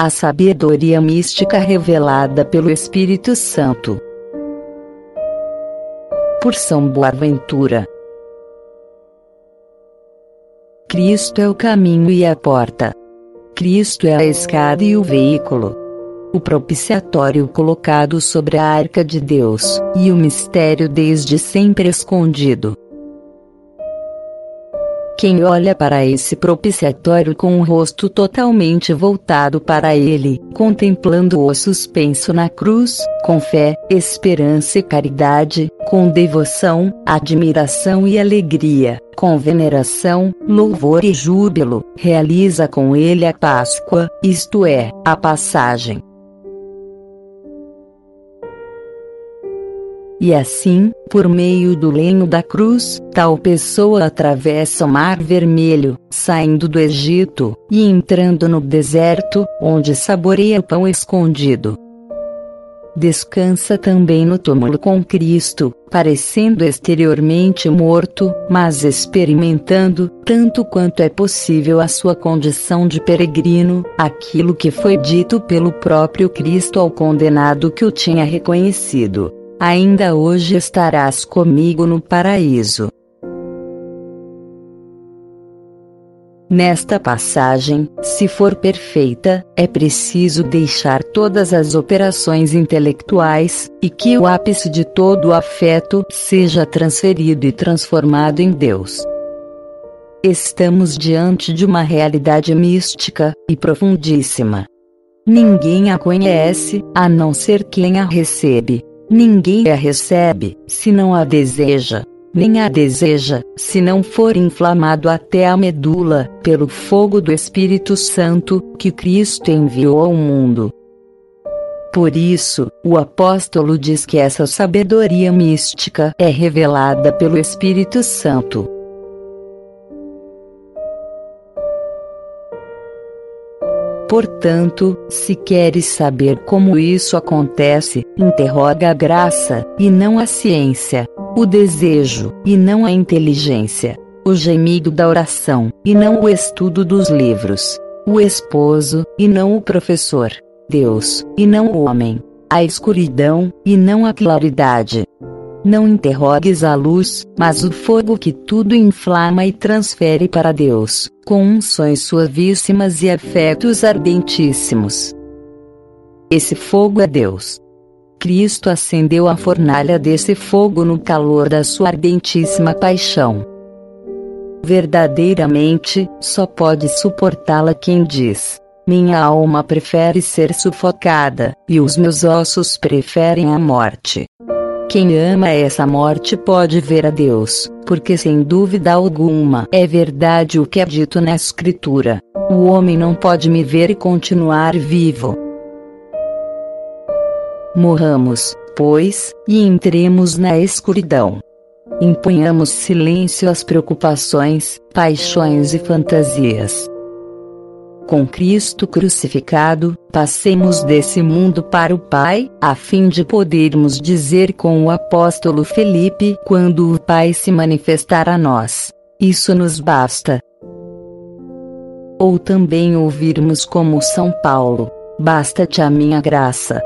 A sabedoria mística revelada pelo Espírito Santo. Por São Boaventura. Cristo é o caminho e a porta. Cristo é a escada e o veículo. O propiciatório colocado sobre a arca de Deus, e o mistério desde sempre escondido. Quem olha para esse propiciatório com o rosto totalmente voltado para ele, contemplando-o suspenso na cruz, com fé, esperança e caridade, com devoção, admiração e alegria, com veneração, louvor e júbilo, realiza com ele a Páscoa, isto é, a passagem E assim, por meio do lenho da cruz, tal pessoa atravessa o Mar Vermelho, saindo do Egito, e entrando no deserto, onde saboreia o pão escondido. Descansa também no túmulo com Cristo, parecendo exteriormente morto, mas experimentando, tanto quanto é possível a sua condição de peregrino, aquilo que foi dito pelo próprio Cristo ao condenado que o tinha reconhecido ainda hoje estarás comigo no paraíso. Nesta passagem, se for perfeita, é preciso deixar todas as operações intelectuais, e que o ápice de todo o afeto seja transferido e transformado em Deus. Estamos diante de uma realidade mística e profundíssima. Ninguém a conhece, a não ser quem a recebe. Ninguém a recebe, se não a deseja, nem a deseja, se não for inflamado até a medula, pelo fogo do Espírito Santo, que Cristo enviou ao mundo. Por isso, o apóstolo diz que essa sabedoria mística é revelada pelo Espírito Santo. Portanto, se queres saber como isso acontece, interroga a graça, e não a ciência, o desejo, e não a inteligência, o gemido da oração, e não o estudo dos livros, o esposo, e não o professor, Deus, e não o homem, a escuridão, e não a claridade, não interrogues a luz, mas o fogo que tudo inflama e transfere para Deus, com unções suavíssimas e afetos ardentíssimos. Esse fogo é Deus. Cristo acendeu a fornalha desse fogo no calor da sua ardentíssima paixão. Verdadeiramente, só pode suportá-la quem diz: Minha alma prefere ser sufocada, e os meus ossos preferem a morte. Quem ama essa morte pode ver a Deus, porque sem dúvida alguma é verdade o que é dito na Escritura: o homem não pode me ver e continuar vivo. Morramos, pois, e entremos na escuridão. Imponhamos silêncio às preocupações, paixões e fantasias com Cristo crucificado, passemos desse mundo para o Pai, a fim de podermos dizer com o apóstolo Felipe: quando o Pai se manifestar a nós, isso nos basta. Ou também ouvirmos como São Paulo: basta-te a minha graça.